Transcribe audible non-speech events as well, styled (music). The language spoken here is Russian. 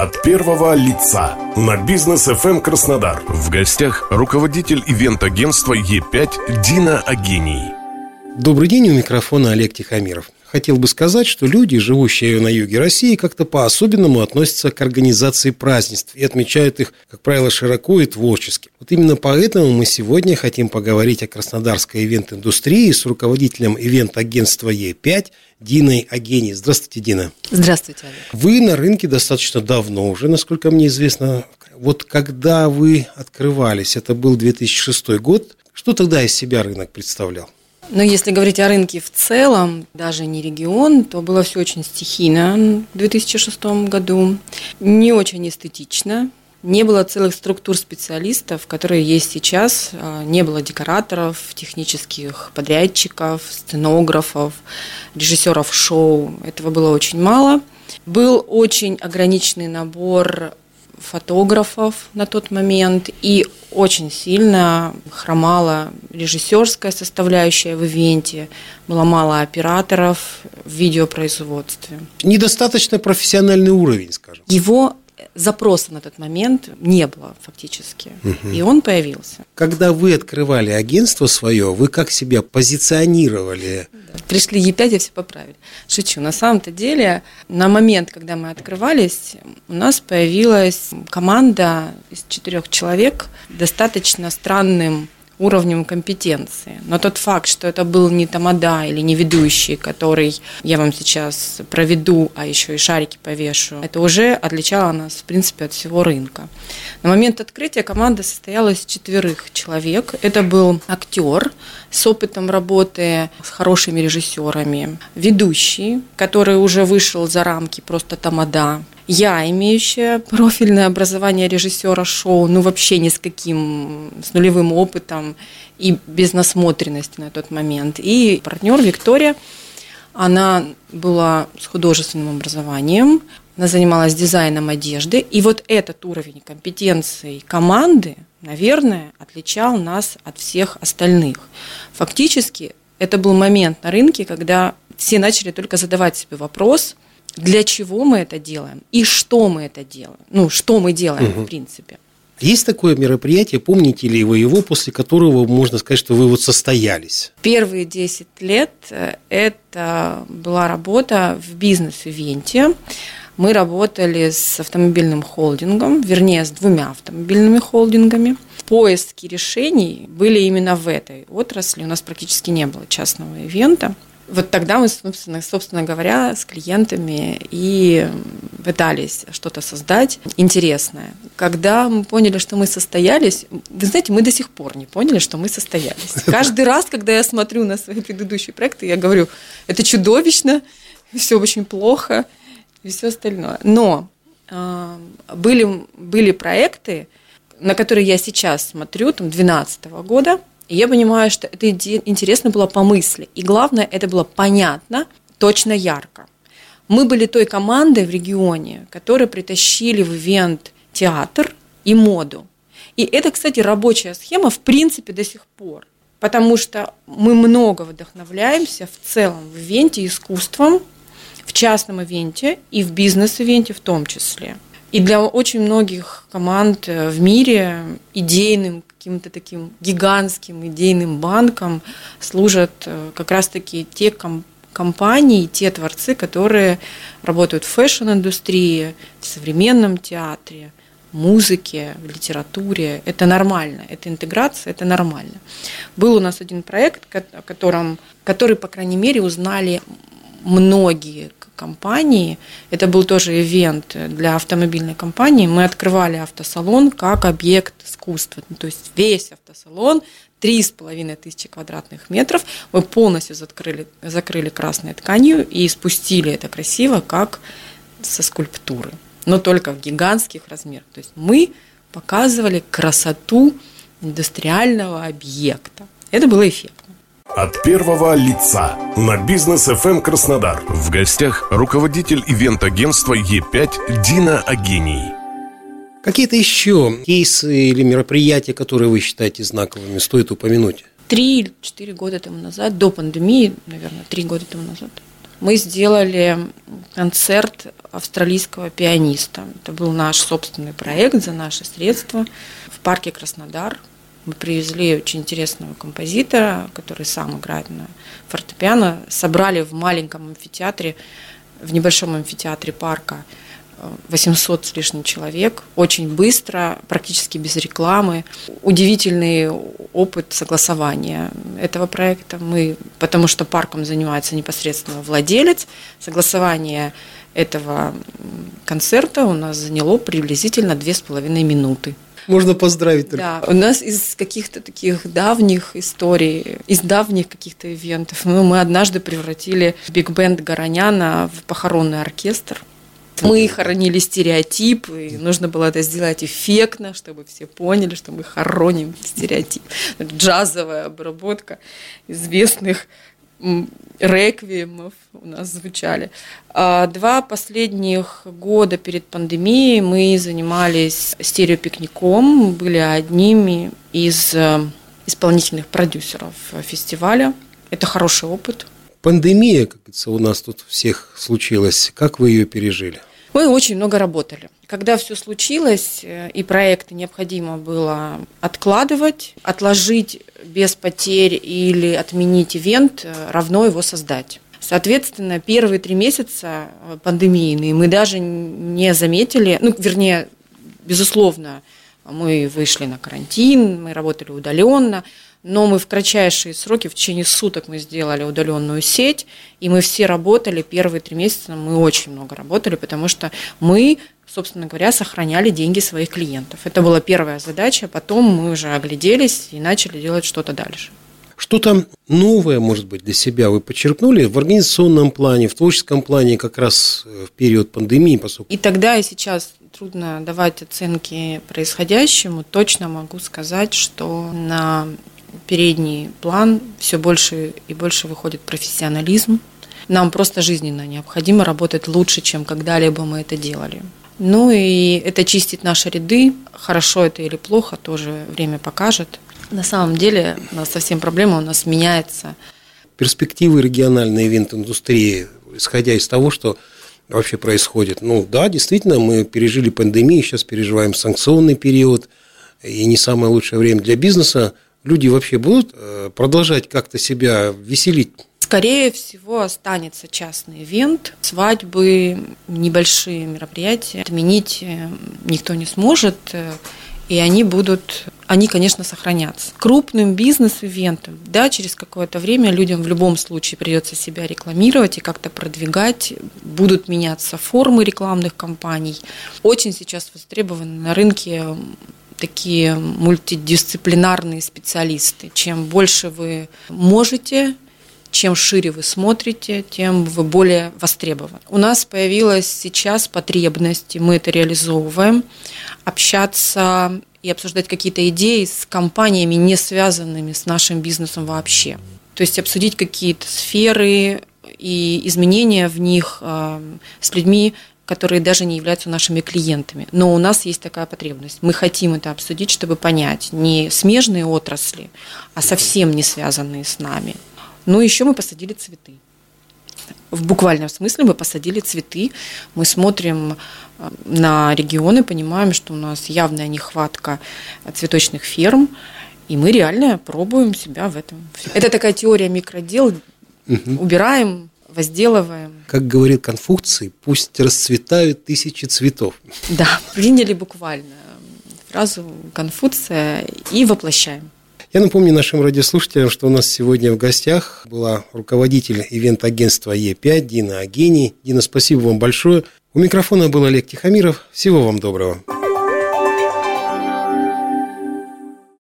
От первого лица на бизнес FM Краснодар. В гостях руководитель ивент-агентства Е5 Дина Агений. Добрый день, у микрофона Олег Тихомиров. Хотел бы сказать, что люди, живущие на юге России, как-то по-особенному относятся к организации празднеств и отмечают их, как правило, широко и творчески. Вот именно поэтому мы сегодня хотим поговорить о краснодарской ивент-индустрии с руководителем ивент-агентства Е5 Диной Агени. Здравствуйте, Дина. Здравствуйте, Олег. Вы на рынке достаточно давно уже, насколько мне известно. Вот когда вы открывались, это был 2006 год, что тогда из себя рынок представлял? Но если говорить о рынке в целом, даже не регион, то было все очень стихийно в 2006 году, не очень эстетично, не было целых структур специалистов, которые есть сейчас, а, не было декораторов, технических подрядчиков, сценографов, режиссеров шоу. Этого было очень мало. Был очень ограниченный набор фотографов на тот момент, и очень сильно хромала режиссерская составляющая в ивенте, было мало операторов в видеопроизводстве. Недостаточно профессиональный уровень, скажем. Его запроса на тот момент не было фактически. Угу. И он появился. Когда вы открывали агентство свое, вы как себя позиционировали? Да. Пришли Е5 и все поправили. Шучу. На самом-то деле, на момент, когда мы открывались, у нас появилась команда из четырех человек достаточно странным уровнем компетенции. Но тот факт, что это был не тамада или не ведущий, который я вам сейчас проведу, а еще и шарики повешу, это уже отличало нас, в принципе, от всего рынка. На момент открытия команда состояла из четверых человек. Это был актер с опытом работы с хорошими режиссерами, ведущий, который уже вышел за рамки просто тамада, я, имеющая профильное образование режиссера шоу, ну вообще ни с каким, с нулевым опытом и без насмотренности на тот момент. И партнер Виктория, она была с художественным образованием, она занималась дизайном одежды. И вот этот уровень компетенции команды, наверное, отличал нас от всех остальных. Фактически, это был момент на рынке, когда все начали только задавать себе вопрос – для чего мы это делаем и что мы это делаем. Ну, что мы делаем, угу. в принципе. Есть такое мероприятие, помните ли вы его, после которого можно сказать, что вы вот состоялись? Первые 10 лет э, это была работа в бизнес-ивенте. Мы работали с автомобильным холдингом, вернее, с двумя автомобильными холдингами. Поиски решений были именно в этой отрасли. У нас практически не было частного ивента. Вот тогда мы, собственно, собственно говоря, с клиентами и пытались что-то создать интересное. Когда мы поняли, что мы состоялись, вы знаете, мы до сих пор не поняли, что мы состоялись. (laughs) Каждый раз, когда я смотрю на свои предыдущие проекты, я говорю, это чудовищно, все очень плохо и все остальное. Но э, были, были проекты, на которые я сейчас смотрю, там, 2012 года, и я понимаю, что это интересно было по мысли. И главное, это было понятно, точно ярко. Мы были той командой в регионе, которая притащили в ивент театр и моду. И это, кстати, рабочая схема в принципе до сих пор. Потому что мы много вдохновляемся в целом в ивенте искусством, в частном ивенте и в бизнес-ивенте в том числе. И для очень многих команд э, в мире идейным каким-то таким гигантским идейным банком служат э, как раз-таки те компании, те творцы, которые работают в фэшн-индустрии, в современном театре, музыке, в литературе. Это нормально, это интеграция, это нормально. Был у нас один проект, о котором, который, по крайней мере, узнали многие компании. Это был тоже ивент для автомобильной компании. Мы открывали автосалон как объект искусства. Ну, то есть весь автосалон, три с половиной тысячи квадратных метров, мы полностью закрыли, закрыли красной тканью и спустили это красиво, как со скульптуры, но только в гигантских размерах. То есть мы показывали красоту индустриального объекта. Это было эффектно. От первого лица на бизнес FM Краснодар. В гостях руководитель ивент-агентства Е5 Дина Агений. Какие-то еще кейсы или мероприятия, которые вы считаете знаковыми, стоит упомянуть? Три или четыре года тому назад, до пандемии, наверное, три года тому назад, мы сделали концерт австралийского пианиста. Это был наш собственный проект за наши средства в парке Краснодар. Мы привезли очень интересного композитора, который сам играет на фортепиано. Собрали в маленьком амфитеатре, в небольшом амфитеатре парка 800 с лишним человек, очень быстро, практически без рекламы. Удивительный опыт согласования этого проекта. Мы, потому что парком занимается непосредственно владелец, согласование этого концерта у нас заняло приблизительно две с половиной минуты. Можно поздравить. Только. Да, у нас из каких-то таких давних историй, из давних каких-то ивентов, ну, мы однажды превратили биг-бенд Гороняна в похоронный оркестр. Мы хоронили стереотип, и нужно было это сделать эффектно, чтобы все поняли, что мы хороним стереотип. Джазовая обработка известных реквиемов у нас звучали. А два последних года перед пандемией мы занимались стереопикником, были одними из э, исполнительных продюсеров фестиваля. Это хороший опыт. Пандемия, как говорится, у нас тут всех случилась. Как вы ее пережили? Мы очень много работали. Когда все случилось э, и проекты необходимо было откладывать, отложить без потерь или отменить ивент, э, равно его создать. Соответственно, первые три месяца э, пандемийные мы даже не заметили, ну, вернее, безусловно, мы вышли на карантин, мы работали удаленно, но мы в кратчайшие сроки, в течение суток мы сделали удаленную сеть, и мы все работали, первые три месяца мы очень много работали, потому что мы собственно говоря, сохраняли деньги своих клиентов. Это была первая задача, потом мы уже огляделись и начали делать что-то дальше. Что-то новое, может быть, для себя вы подчеркнули в организационном плане, в творческом плане как раз э, в период пандемии, по сути? И тогда, и сейчас трудно давать оценки происходящему. Точно могу сказать, что на передний план все больше и больше выходит профессионализм. Нам просто жизненно необходимо работать лучше, чем когда-либо мы это делали. Ну и это чистит наши ряды. Хорошо это или плохо, тоже время покажет. На самом деле у нас совсем проблема у нас меняется. Перспективы региональной ивент-индустрии, исходя из того, что вообще происходит. Ну да, действительно, мы пережили пандемию, сейчас переживаем санкционный период, и не самое лучшее время для бизнеса – люди вообще будут э, продолжать как-то себя веселить? Скорее всего, останется частный ивент, свадьбы, небольшие мероприятия. Отменить э, никто не сможет, э, и они будут, они, конечно, сохранятся. Крупным бизнес-ивентом, да, через какое-то время людям в любом случае придется себя рекламировать и как-то продвигать, будут меняться формы рекламных кампаний. Очень сейчас востребованы на рынке такие мультидисциплинарные специалисты. Чем больше вы можете, чем шире вы смотрите, тем вы более востребованы. У нас появилась сейчас потребность, и мы это реализовываем, общаться и обсуждать какие-то идеи с компаниями, не связанными с нашим бизнесом вообще. То есть обсудить какие-то сферы и изменения в них э, с людьми, которые даже не являются нашими клиентами. Но у нас есть такая потребность. Мы хотим это обсудить, чтобы понять не смежные отрасли, а совсем не связанные с нами. Ну, еще мы посадили цветы. В буквальном смысле мы посадили цветы. Мы смотрим э, на регионы, понимаем, что у нас явная нехватка цветочных ферм, и мы реально пробуем себя в этом. Это такая теория микродел. Угу. Убираем возделываем. Как говорил Конфуций, пусть расцветают тысячи цветов. Да, приняли буквально фразу Конфуция и воплощаем. Я напомню нашим радиослушателям, что у нас сегодня в гостях была руководитель ивент-агентства Е5 Дина Агений. Дина, спасибо вам большое. У микрофона был Олег Тихомиров. Всего вам доброго.